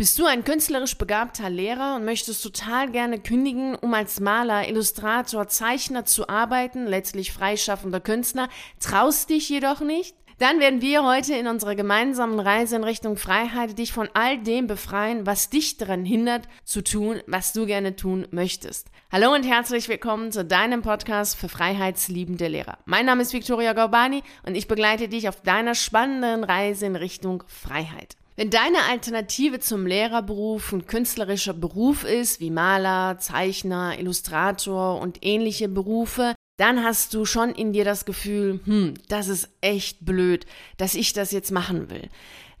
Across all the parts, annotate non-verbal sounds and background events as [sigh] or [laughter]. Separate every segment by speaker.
Speaker 1: Bist du ein künstlerisch begabter Lehrer und möchtest total gerne kündigen, um als Maler, Illustrator, Zeichner zu arbeiten, letztlich freischaffender Künstler, traust dich jedoch nicht? Dann werden wir heute in unserer gemeinsamen Reise in Richtung Freiheit dich von all dem befreien, was dich daran hindert, zu tun, was du gerne tun möchtest. Hallo und herzlich willkommen zu deinem Podcast für freiheitsliebende Lehrer. Mein Name ist Victoria Gorbani und ich begleite dich auf deiner spannenden Reise in Richtung Freiheit. Wenn deine Alternative zum Lehrerberuf ein künstlerischer Beruf ist, wie Maler, Zeichner, Illustrator und ähnliche Berufe, dann hast du schon in dir das Gefühl, hm, das ist echt blöd, dass ich das jetzt machen will.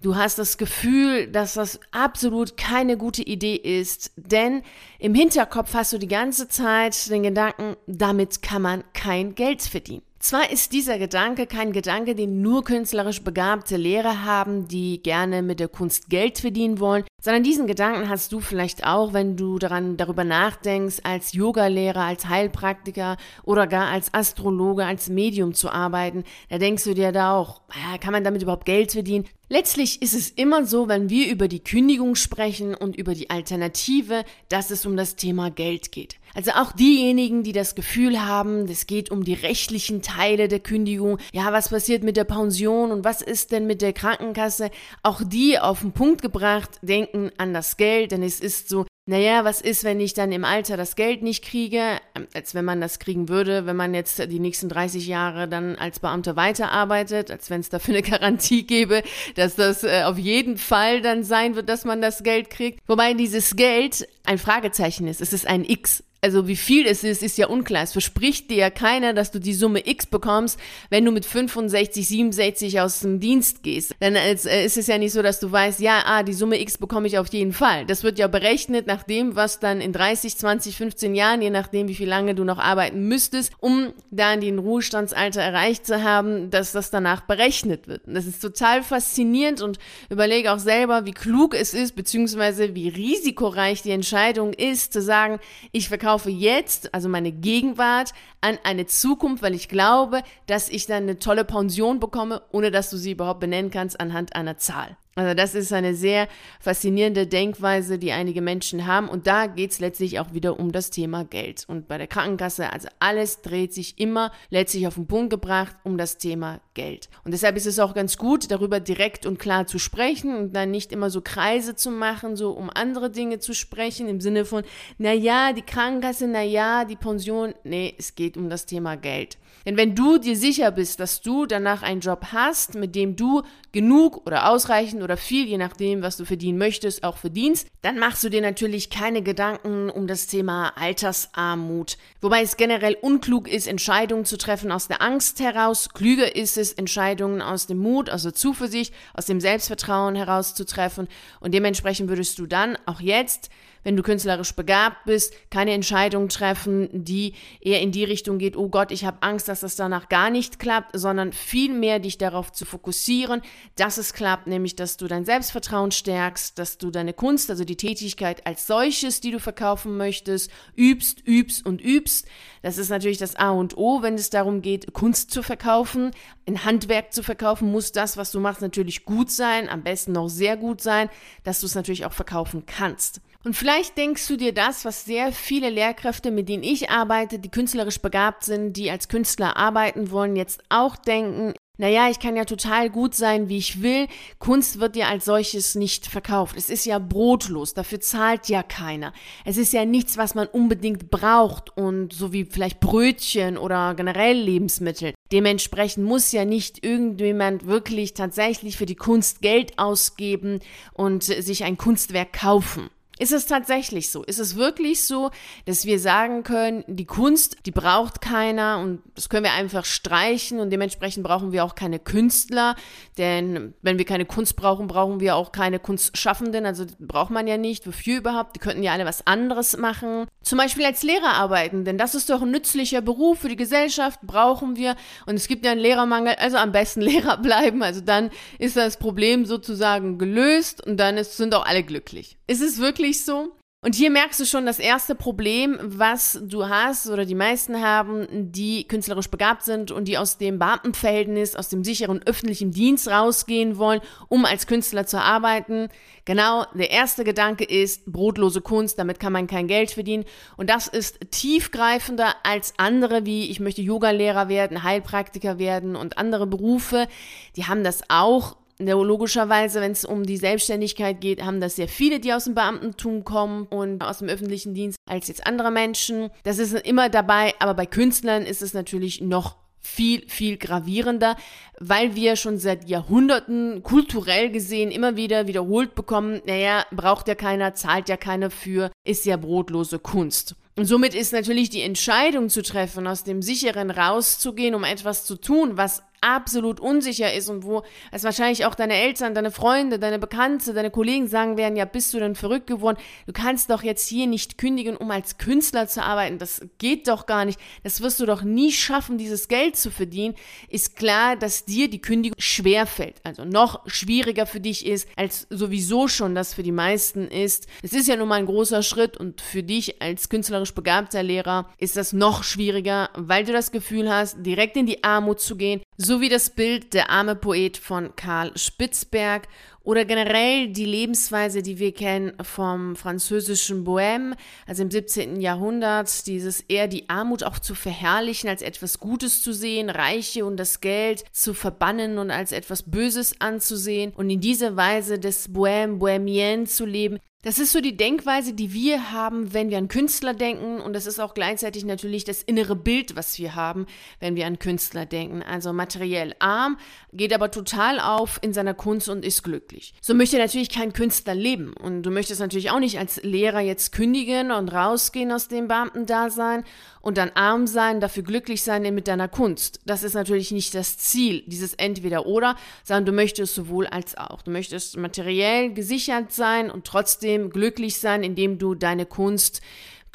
Speaker 1: Du hast das Gefühl, dass das absolut keine gute Idee ist, denn im Hinterkopf hast du die ganze Zeit den Gedanken, damit kann man kein Geld verdienen. Zwar ist dieser Gedanke kein Gedanke, den nur künstlerisch begabte Lehrer haben, die gerne mit der Kunst Geld verdienen wollen, sondern diesen Gedanken hast du vielleicht auch, wenn du daran darüber nachdenkst, als Yogalehrer, als Heilpraktiker oder gar als Astrologe, als Medium zu arbeiten. Da denkst du dir da auch, kann man damit überhaupt Geld verdienen? Letztlich ist es immer so, wenn wir über die Kündigung sprechen und über die Alternative, dass es um das Thema Geld geht. Also auch diejenigen, die das Gefühl haben, es geht um die rechtlichen Teile der Kündigung, ja, was passiert mit der Pension und was ist denn mit der Krankenkasse, auch die auf den Punkt gebracht, denken an das Geld, denn es ist so, naja, was ist, wenn ich dann im Alter das Geld nicht kriege, ähm, als wenn man das kriegen würde, wenn man jetzt die nächsten 30 Jahre dann als Beamter weiterarbeitet, als wenn es dafür eine [laughs] Garantie gäbe, dass das äh, auf jeden Fall dann sein wird, dass man das Geld kriegt. Wobei dieses Geld ein Fragezeichen ist. Es ist ein X also wie viel es ist, ist ja unklar. Es verspricht dir ja keiner, dass du die Summe X bekommst, wenn du mit 65, 67 aus dem Dienst gehst. Dann äh, ist es ja nicht so, dass du weißt, ja, ah, die Summe X bekomme ich auf jeden Fall. Das wird ja berechnet nach dem, was dann in 30, 20, 15 Jahren, je nachdem, wie viel lange du noch arbeiten müsstest, um dann den Ruhestandsalter erreicht zu haben, dass das danach berechnet wird. Und das ist total faszinierend und überlege auch selber, wie klug es ist, beziehungsweise wie risikoreich die Entscheidung ist, zu sagen, ich verkaufe verkaufe jetzt, also meine Gegenwart, an eine Zukunft, weil ich glaube, dass ich dann eine tolle Pension bekomme, ohne dass du sie überhaupt benennen kannst anhand einer Zahl. Also das ist eine sehr faszinierende Denkweise, die einige Menschen haben. Und da geht es letztlich auch wieder um das Thema Geld. Und bei der Krankenkasse, also alles dreht sich immer letztlich auf den Punkt gebracht um das Thema Geld. Und deshalb ist es auch ganz gut, darüber direkt und klar zu sprechen und dann nicht immer so Kreise zu machen, so um andere Dinge zu sprechen, im Sinne von, na ja, die Krankenkasse, na ja, die Pension. Nee, es geht um das Thema Geld. Denn wenn du dir sicher bist, dass du danach einen Job hast, mit dem du genug oder ausreichend oder viel, je nachdem, was du verdienen möchtest, auch verdienst, dann machst du dir natürlich keine Gedanken um das Thema Altersarmut. Wobei es generell unklug ist, Entscheidungen zu treffen aus der Angst heraus. Klüger ist es, Entscheidungen aus dem Mut, aus der Zuversicht, aus dem Selbstvertrauen heraus zu treffen. Und dementsprechend würdest du dann auch jetzt wenn du künstlerisch begabt bist, keine Entscheidung treffen, die eher in die Richtung geht, oh Gott, ich habe Angst, dass das danach gar nicht klappt, sondern vielmehr dich darauf zu fokussieren, dass es klappt, nämlich dass du dein Selbstvertrauen stärkst, dass du deine Kunst, also die Tätigkeit als solches, die du verkaufen möchtest, übst, übst und übst. Das ist natürlich das A und O, wenn es darum geht, Kunst zu verkaufen, ein Handwerk zu verkaufen, muss das, was du machst, natürlich gut sein, am besten noch sehr gut sein, dass du es natürlich auch verkaufen kannst. Und vielleicht denkst du dir das, was sehr viele Lehrkräfte, mit denen ich arbeite, die künstlerisch begabt sind, die als Künstler arbeiten wollen, jetzt auch denken, naja, ich kann ja total gut sein, wie ich will. Kunst wird ja als solches nicht verkauft. Es ist ja brotlos, dafür zahlt ja keiner. Es ist ja nichts, was man unbedingt braucht und so wie vielleicht Brötchen oder generell Lebensmittel. Dementsprechend muss ja nicht irgendjemand wirklich tatsächlich für die Kunst Geld ausgeben und sich ein Kunstwerk kaufen. Ist es tatsächlich so? Ist es wirklich so, dass wir sagen können, die Kunst, die braucht keiner und das können wir einfach streichen und dementsprechend brauchen wir auch keine Künstler, denn wenn wir keine Kunst brauchen, brauchen wir auch keine Kunstschaffenden, also braucht man ja nicht. Wofür überhaupt? Die könnten ja alle was anderes machen. Zum Beispiel als Lehrer arbeiten, denn das ist doch ein nützlicher Beruf für die Gesellschaft, brauchen wir und es gibt ja einen Lehrermangel, also am besten [laughs] Lehrer bleiben, also dann ist das Problem sozusagen gelöst und dann ist, sind auch alle glücklich. Ist es wirklich so? Und hier merkst du schon das erste Problem, was du hast oder die meisten haben, die künstlerisch begabt sind und die aus dem Beamtenverhältnis, aus dem sicheren öffentlichen Dienst rausgehen wollen, um als Künstler zu arbeiten. Genau, der erste Gedanke ist brotlose Kunst, damit kann man kein Geld verdienen. Und das ist tiefgreifender als andere, wie ich möchte Yogalehrer werden, Heilpraktiker werden und andere Berufe. Die haben das auch Logischerweise, wenn es um die Selbstständigkeit geht, haben das sehr viele, die aus dem Beamtentum kommen und aus dem öffentlichen Dienst, als jetzt andere Menschen. Das ist immer dabei, aber bei Künstlern ist es natürlich noch viel, viel gravierender, weil wir schon seit Jahrhunderten kulturell gesehen immer wieder wiederholt bekommen, naja, braucht ja keiner, zahlt ja keiner für, ist ja brotlose Kunst. Und somit ist natürlich die Entscheidung zu treffen, aus dem Sicheren rauszugehen, um etwas zu tun, was absolut unsicher ist und wo es wahrscheinlich auch deine Eltern, deine Freunde, deine Bekannte, deine Kollegen sagen werden, ja, bist du denn verrückt geworden? Du kannst doch jetzt hier nicht kündigen, um als Künstler zu arbeiten. Das geht doch gar nicht. Das wirst du doch nie schaffen, dieses Geld zu verdienen. Ist klar, dass dir die Kündigung schwer fällt. Also noch schwieriger für dich ist, als sowieso schon das für die meisten ist. Es ist ja nun mal ein großer Schritt und für dich als künstlerisch begabter Lehrer ist das noch schwieriger, weil du das Gefühl hast, direkt in die Armut zu gehen, sowie das Bild Der arme Poet von Karl Spitzberg oder generell die Lebensweise, die wir kennen vom französischen Bohème, also im 17. Jahrhundert, dieses eher die Armut auch zu verherrlichen, als etwas Gutes zu sehen, Reiche und das Geld zu verbannen und als etwas Böses anzusehen und in dieser Weise des Bohème, Bohemienne zu leben, das ist so die Denkweise, die wir haben, wenn wir an Künstler denken. Und das ist auch gleichzeitig natürlich das innere Bild, was wir haben, wenn wir an Künstler denken. Also materiell arm, geht aber total auf in seiner Kunst und ist glücklich. So möchte natürlich kein Künstler leben. Und du möchtest natürlich auch nicht als Lehrer jetzt kündigen und rausgehen aus dem Beamtendasein und dann arm sein, dafür glücklich sein mit deiner Kunst. Das ist natürlich nicht das Ziel, dieses Entweder-Oder, sondern du möchtest sowohl als auch. Du möchtest materiell gesichert sein und trotzdem glücklich sein, indem du deine Kunst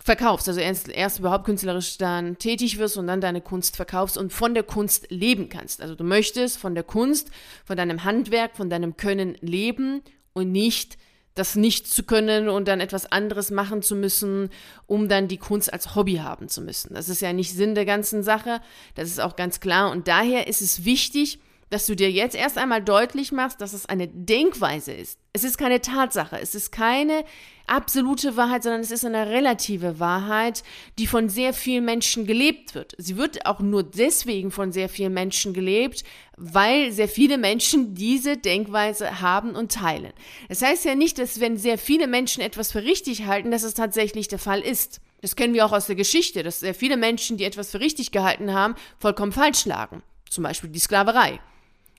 Speaker 1: verkaufst, also erst, erst überhaupt künstlerisch dann tätig wirst und dann deine Kunst verkaufst und von der Kunst leben kannst. Also du möchtest von der Kunst, von deinem Handwerk, von deinem Können leben und nicht das nicht zu können und dann etwas anderes machen zu müssen, um dann die Kunst als Hobby haben zu müssen. Das ist ja nicht Sinn der ganzen Sache, das ist auch ganz klar. Und daher ist es wichtig, dass du dir jetzt erst einmal deutlich machst, dass es eine Denkweise ist. Es ist keine Tatsache, es ist keine absolute Wahrheit, sondern es ist eine relative Wahrheit, die von sehr vielen Menschen gelebt wird. Sie wird auch nur deswegen von sehr vielen Menschen gelebt, weil sehr viele Menschen diese Denkweise haben und teilen. Das heißt ja nicht, dass wenn sehr viele Menschen etwas für richtig halten, dass es tatsächlich der Fall ist. Das kennen wir auch aus der Geschichte, dass sehr viele Menschen, die etwas für richtig gehalten haben, vollkommen falsch lagen. Zum Beispiel die Sklaverei.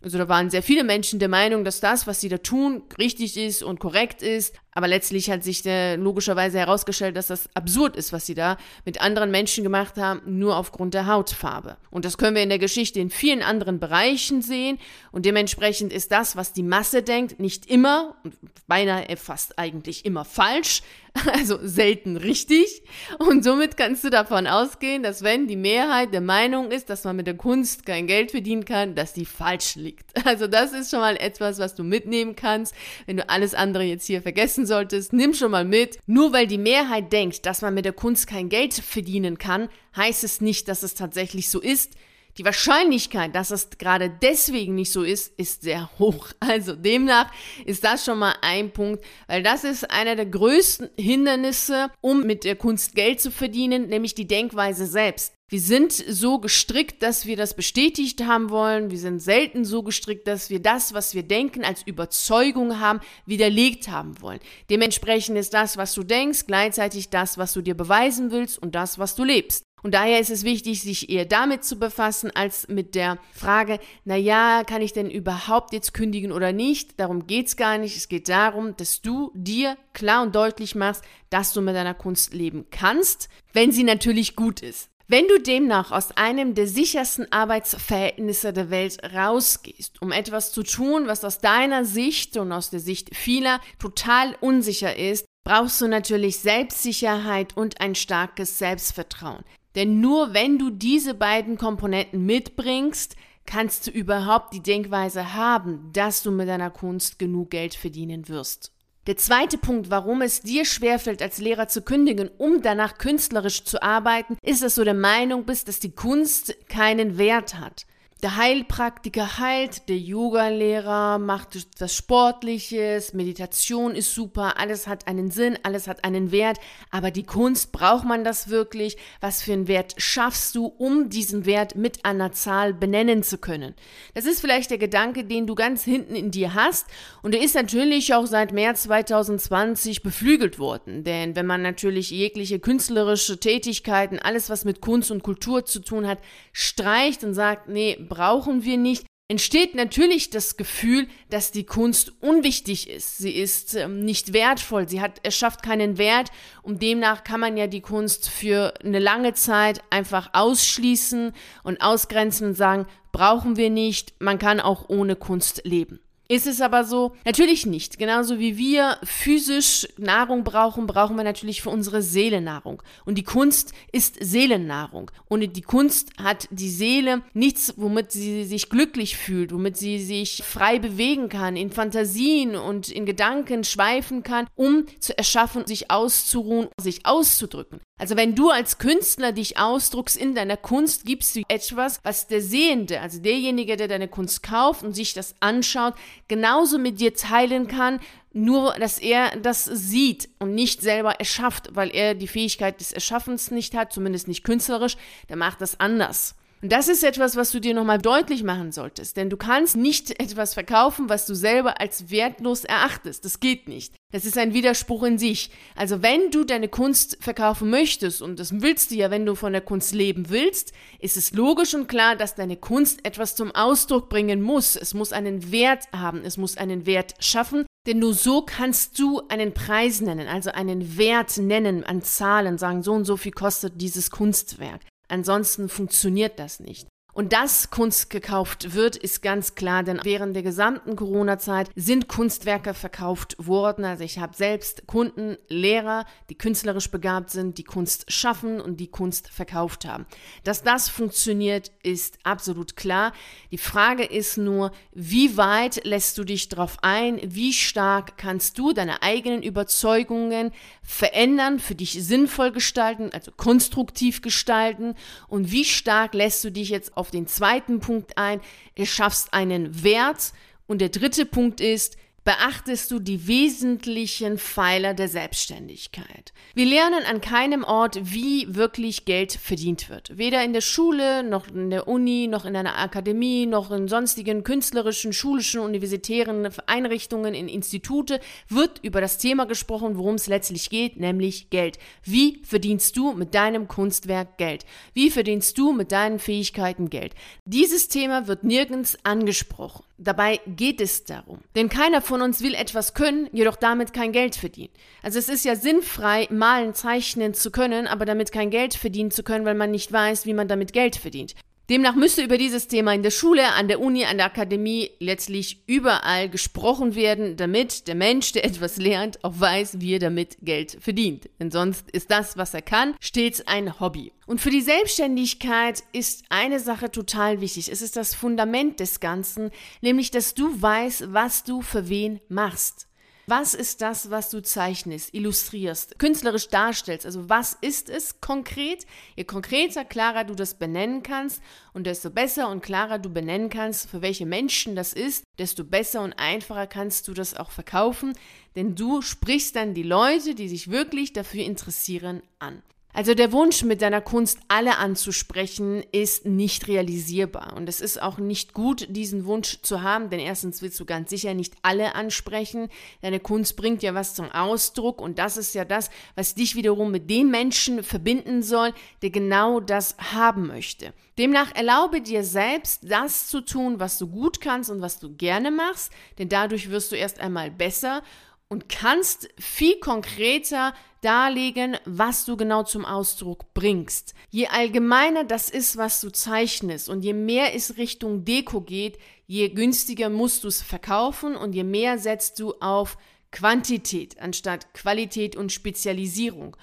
Speaker 1: Also da waren sehr viele Menschen der Meinung, dass das, was sie da tun, richtig ist und korrekt ist. Aber letztlich hat sich äh, logischerweise herausgestellt, dass das absurd ist, was sie da mit anderen Menschen gemacht haben, nur aufgrund der Hautfarbe. Und das können wir in der Geschichte in vielen anderen Bereichen sehen. Und dementsprechend ist das, was die Masse denkt, nicht immer und beinahe fast eigentlich immer falsch, [laughs] also selten richtig. Und somit kannst du davon ausgehen, dass wenn die Mehrheit der Meinung ist, dass man mit der Kunst kein Geld verdienen kann, dass die falsch liegt. [laughs] Also das ist schon mal etwas, was du mitnehmen kannst, wenn du alles andere jetzt hier vergessen solltest, nimm schon mal mit. Nur weil die Mehrheit denkt, dass man mit der Kunst kein Geld verdienen kann, heißt es nicht, dass es tatsächlich so ist. Die Wahrscheinlichkeit, dass es gerade deswegen nicht so ist, ist sehr [laughs] hoch. Also demnach ist das schon mal ein Punkt, weil das ist einer der größten Hindernisse, um mit der Kunst Geld zu verdienen, nämlich die Denkweise selbst. Wir sind so gestrickt, dass wir das bestätigt haben wollen. Wir sind selten so gestrickt, dass wir das, was wir denken, als Überzeugung haben, widerlegt haben wollen. Dementsprechend ist das, was du denkst, gleichzeitig das, was du dir beweisen willst und das, was du lebst. Und daher ist es wichtig, sich eher damit zu befassen, als mit der Frage, na ja, kann ich denn überhaupt jetzt kündigen oder nicht? Darum geht's gar nicht. Es geht darum, dass du dir klar und deutlich machst, dass du mit deiner Kunst leben kannst, wenn sie natürlich gut ist. Wenn du demnach aus einem der sichersten Arbeitsverhältnisse der Welt rausgehst, um etwas zu tun, was aus deiner Sicht und aus der Sicht vieler total unsicher ist, brauchst du natürlich Selbstsicherheit und ein starkes Selbstvertrauen. Denn nur wenn du diese beiden Komponenten mitbringst, kannst du überhaupt die Denkweise haben, dass du mit deiner Kunst genug Geld verdienen wirst. Der zweite Punkt, warum es dir schwerfällt, als Lehrer zu kündigen, um danach künstlerisch zu arbeiten, ist, dass du der Meinung bist, dass die Kunst keinen Wert hat. Der Heilpraktiker heilt, der Yoga-Lehrer macht was Sportliches, Meditation ist super, alles hat einen Sinn, alles hat einen Wert, aber die Kunst, braucht man das wirklich? Was für einen Wert schaffst du, um diesen Wert mit einer Zahl benennen zu können? Das ist vielleicht der Gedanke, den du ganz hinten in dir hast und der ist natürlich auch seit März 2020 beflügelt worden, denn wenn man natürlich jegliche künstlerische Tätigkeiten, alles was mit Kunst und Kultur zu tun hat, streicht und sagt, nee, brauchen wir nicht, entsteht natürlich das Gefühl, dass die Kunst unwichtig ist. Sie ist ähm, nicht wertvoll, sie hat, erschafft keinen Wert und demnach kann man ja die Kunst für eine lange Zeit einfach ausschließen und ausgrenzen und sagen, brauchen wir nicht, man kann auch ohne Kunst leben. Ist es aber so? Natürlich nicht. Genauso wie wir physisch Nahrung brauchen, brauchen wir natürlich für unsere Seele Nahrung. Und die Kunst ist Seelennahrung. Und die Kunst hat die Seele nichts, womit sie sich glücklich fühlt, womit sie sich frei bewegen kann, in Fantasien und in Gedanken schweifen kann, um zu erschaffen, sich auszuruhen, sich auszudrücken. Also wenn du als Künstler dich ausdruckst in deiner Kunst, gibst du etwas, was der Sehende, also derjenige, der deine Kunst kauft und sich das anschaut, genauso mit dir teilen kann, nur dass er das sieht und nicht selber erschafft, weil er die Fähigkeit des Erschaffens nicht hat, zumindest nicht künstlerisch, der macht das anders. Und das ist etwas, was du dir nochmal deutlich machen solltest, denn du kannst nicht etwas verkaufen, was du selber als wertlos erachtest. Das geht nicht. Das ist ein Widerspruch in sich. Also wenn du deine Kunst verkaufen möchtest, und das willst du ja, wenn du von der Kunst leben willst, ist es logisch und klar, dass deine Kunst etwas zum Ausdruck bringen muss. Es muss einen Wert haben, es muss einen Wert schaffen, denn nur so kannst du einen Preis nennen, also einen Wert nennen an Zahlen, sagen, so und so viel kostet dieses Kunstwerk. Ansonsten funktioniert das nicht. Und dass Kunst gekauft wird, ist ganz klar, denn während der gesamten Corona-Zeit sind Kunstwerke verkauft worden. Also ich habe selbst Kunden, Lehrer, die künstlerisch begabt sind, die Kunst schaffen und die Kunst verkauft haben. Dass das funktioniert, ist absolut klar. Die Frage ist nur, wie weit lässt du dich darauf ein? Wie stark kannst du deine eigenen Überzeugungen verändern, für dich sinnvoll gestalten, also konstruktiv gestalten? Und wie stark lässt du dich jetzt auf auf den zweiten Punkt ein, du schaffst einen Wert. Und der dritte Punkt ist, beachtest du die wesentlichen Pfeiler der Selbstständigkeit. Wir lernen an keinem Ort, wie wirklich Geld verdient wird. Weder in der Schule, noch in der Uni, noch in einer Akademie, noch in sonstigen künstlerischen, schulischen, universitären Einrichtungen, in Institute wird über das Thema gesprochen, worum es letztlich geht, nämlich Geld. Wie verdienst du mit deinem Kunstwerk Geld? Wie verdienst du mit deinen Fähigkeiten Geld? Dieses Thema wird nirgends angesprochen. Dabei geht es darum. Denn keiner von uns will etwas können, jedoch damit kein Geld verdienen. Also es ist ja sinnfrei, malen, zeichnen zu können, aber damit kein Geld verdienen zu können, weil man nicht weiß, wie man damit Geld verdient. Demnach müsste über dieses Thema in der Schule, an der Uni, an der Akademie letztlich überall gesprochen werden, damit der Mensch, der [laughs] etwas lernt, auch weiß, wie er damit Geld verdient. Denn sonst ist das, was er kann, stets ein Hobby. Und für die Selbstständigkeit ist eine Sache total wichtig. Es ist das Fundament des Ganzen, nämlich dass du weißt, was du für wen machst. Was ist das, was du zeichnest, illustrierst, künstlerisch darstellst? Also was ist es konkret? Je konkreter, klarer du das benennen kannst und desto besser und klarer du benennen kannst, für welche Menschen das ist, desto besser und einfacher kannst du das auch verkaufen, denn du sprichst dann die Leute, die sich wirklich dafür interessieren, an. Also der Wunsch, mit deiner Kunst alle anzusprechen, ist nicht realisierbar. Und es ist auch nicht gut, diesen Wunsch zu haben, denn erstens willst du ganz sicher nicht alle ansprechen. Deine Kunst bringt ja was zum Ausdruck und das ist ja das, was dich wiederum mit dem Menschen verbinden soll, der genau das haben möchte. Demnach erlaube dir selbst, das zu tun, was du gut kannst und was du gerne machst, denn dadurch wirst du erst einmal besser und kannst viel konkreter darlegen, was du genau zum Ausdruck bringst. Je allgemeiner das ist, was du zeichnest und je mehr es Richtung Deko geht, je günstiger musst du es verkaufen und je mehr setzt du auf Quantität anstatt Qualität und Spezialisierung.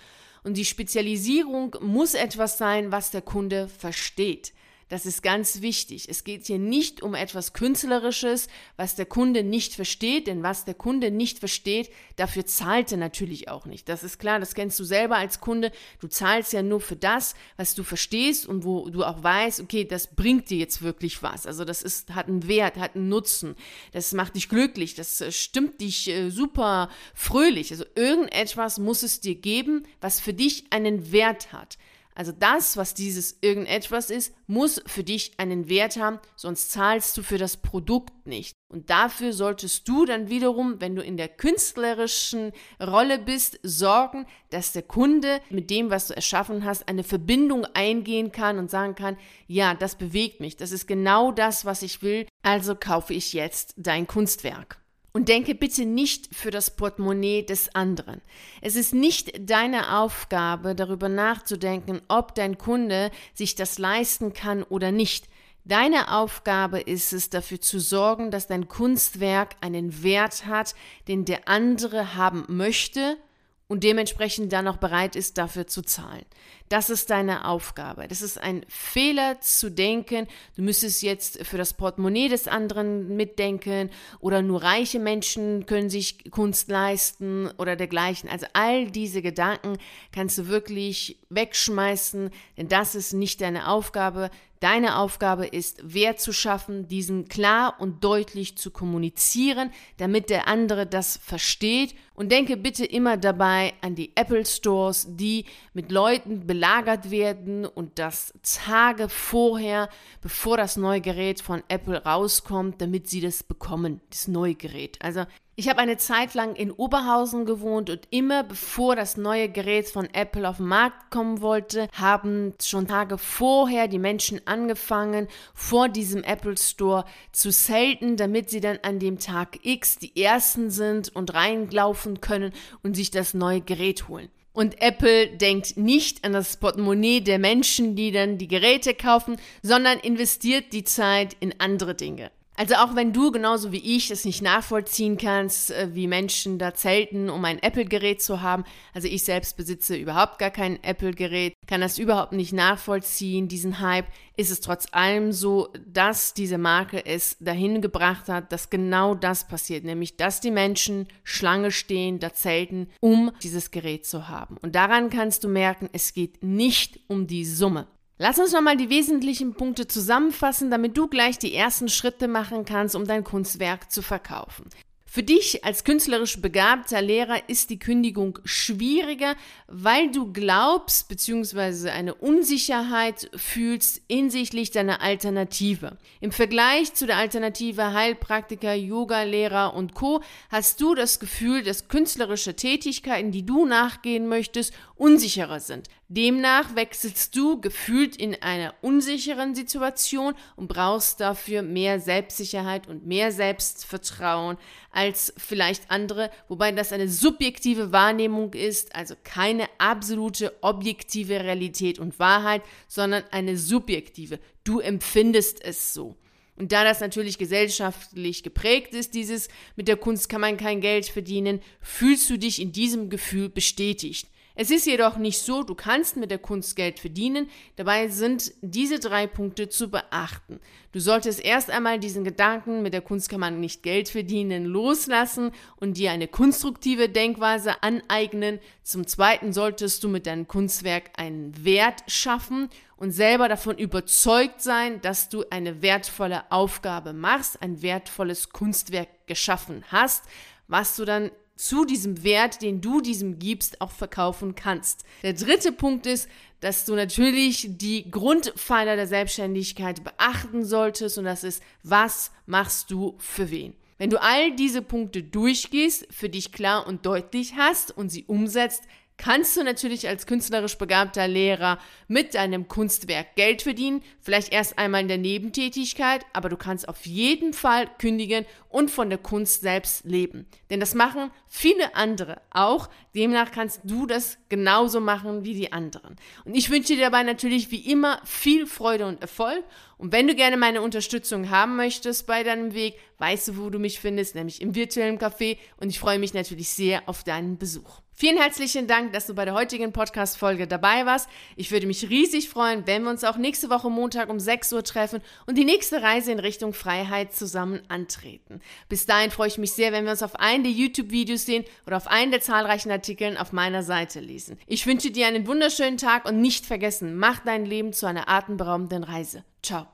Speaker 1: Und die Spezialisierung muss etwas sein, was der Kunde versteht. Das ist ganz wichtig. Es geht hier nicht um etwas Künstlerisches, was der Kunde nicht versteht, denn was der Kunde nicht versteht, dafür zahlt er natürlich auch nicht. Das ist klar, das kennst du selber als Kunde. Du zahlst ja nur für das, was du verstehst und wo du auch weißt, okay, das bringt dir jetzt wirklich was. Also das ist, hat einen Wert, hat einen Nutzen. Das macht dich glücklich, das äh, stimmt dich äh, super fröhlich. Also irgendetwas muss es dir geben, was für dich einen Wert hat. Also das, was dieses irgendetwas ist, muss für dich einen Wert haben, sonst zahlst du für das Produkt nicht. Und dafür solltest du dann wiederum, wenn du in der künstlerischen Rolle bist, sorgen, dass der Kunde mit dem, was du erschaffen hast, eine Verbindung eingehen kann und sagen kann, ja, das bewegt mich, das ist genau das, was ich will, also kaufe ich jetzt dein Kunstwerk. Und denke bitte nicht für das Portemonnaie des anderen. Es ist nicht deine Aufgabe, darüber nachzudenken, ob dein Kunde sich das leisten kann oder nicht. Deine Aufgabe ist es, dafür zu sorgen, dass dein Kunstwerk einen Wert hat, den der andere haben möchte und dementsprechend dann auch bereit ist, dafür zu zahlen. Das ist deine Aufgabe. Das ist ein Fehler zu denken, du müsstest jetzt für das Portemonnaie des anderen mitdenken oder nur reiche Menschen können sich Kunst leisten oder dergleichen. Also all diese Gedanken kannst du wirklich wegschmeißen, denn das ist nicht deine Aufgabe. Deine Aufgabe ist, Wert zu schaffen, diesen klar und deutlich zu kommunizieren, damit der andere das versteht. Und denke bitte immer dabei an die Apple Stores, die mit Leuten belagert werden und das Tage vorher, bevor das neue Gerät von Apple rauskommt, damit sie das bekommen, das neue Gerät. Also ich habe eine Zeit lang in Oberhausen gewohnt und immer bevor das neue Gerät von Apple auf den Markt kommen wollte, haben schon Tage vorher die Menschen angefangen, vor diesem Apple Store zu selten, damit sie dann an dem Tag X die Ersten sind und reinlaufen können und sich das neue Gerät holen. Und Apple denkt nicht an das Portemonnaie der Menschen, die dann die Geräte kaufen, sondern investiert die Zeit in andere Dinge. Also auch wenn du genauso wie ich es nicht nachvollziehen kannst, äh, wie Menschen da zelten, um ein Apple-Gerät zu haben, also ich selbst besitze überhaupt gar kein Apple-Gerät, kann das überhaupt nicht nachvollziehen, diesen Hype, ist es trotz allem so, dass diese Marke es dahin gebracht hat, dass genau das passiert, nämlich dass die Menschen Schlange stehen, da zelten, um dieses Gerät zu haben. Und daran kannst du merken, es geht nicht um die Summe. Lass uns nochmal die wesentlichen Punkte zusammenfassen, damit du gleich die ersten Schritte machen kannst, um dein Kunstwerk zu verkaufen. Für dich als künstlerisch begabter Lehrer ist die Kündigung schwieriger, weil du glaubst bzw. eine Unsicherheit fühlst hinsichtlich deiner Alternative. Im Vergleich zu der Alternative Heilpraktiker, Yoga-Lehrer und Co. hast du das Gefühl, dass künstlerische Tätigkeiten, die du nachgehen möchtest, unsicherer sind. Demnach wechselst du gefühlt in einer unsicheren Situation und brauchst dafür mehr Selbstsicherheit und mehr Selbstvertrauen als vielleicht andere, wobei das eine subjektive Wahrnehmung ist, also keine absolute objektive Realität und Wahrheit, sondern eine subjektive. Du empfindest es so. Und da das natürlich gesellschaftlich geprägt ist, dieses mit der Kunst kann man kein Geld verdienen, fühlst du dich in diesem Gefühl bestätigt. Es ist jedoch nicht so, du kannst mit der Kunst Geld verdienen. Dabei sind diese drei Punkte zu beachten. Du solltest erst einmal diesen Gedanken, mit der Kunst kann man nicht Geld verdienen, loslassen und dir eine konstruktive Denkweise aneignen. Zum Zweiten solltest du mit deinem Kunstwerk einen Wert schaffen und selber davon überzeugt sein, dass du eine wertvolle Aufgabe machst, ein wertvolles Kunstwerk geschaffen hast, was du dann zu diesem Wert, den du diesem gibst, auch verkaufen kannst. Der dritte Punkt ist, dass du natürlich die Grundpfeiler der Selbstständigkeit beachten solltest und das ist, was machst du für wen? Wenn du all diese Punkte durchgehst, für dich klar und deutlich hast und sie umsetzt, kannst du natürlich als künstlerisch begabter Lehrer mit deinem Kunstwerk Geld verdienen, vielleicht erst einmal in der Nebentätigkeit, aber du kannst auf jeden Fall kündigen und von der Kunst selbst leben. Denn das machen viele andere auch, demnach kannst du das genauso machen wie die anderen. Und ich wünsche dir dabei natürlich wie immer viel Freude und Erfolg und wenn du gerne meine Unterstützung haben möchtest bei deinem Weg, weißt du, wo du mich findest, nämlich im virtuellen Café und ich freue mich natürlich sehr auf deinen Besuch. Vielen herzlichen Dank, dass du bei der heutigen Podcast-Folge dabei warst. Ich würde mich riesig freuen, wenn wir uns auch nächste Woche Montag um 6 Uhr treffen und die nächste Reise in Richtung Freiheit zusammen antreten. Bis dahin freue ich mich sehr, wenn wir uns auf einen der YouTube-Videos sehen oder auf einen der zahlreichen Artikeln auf meiner Seite lesen. Ich wünsche dir einen wunderschönen Tag und nicht vergessen, mach dein Leben zu einer atemberaubenden Reise. Ciao.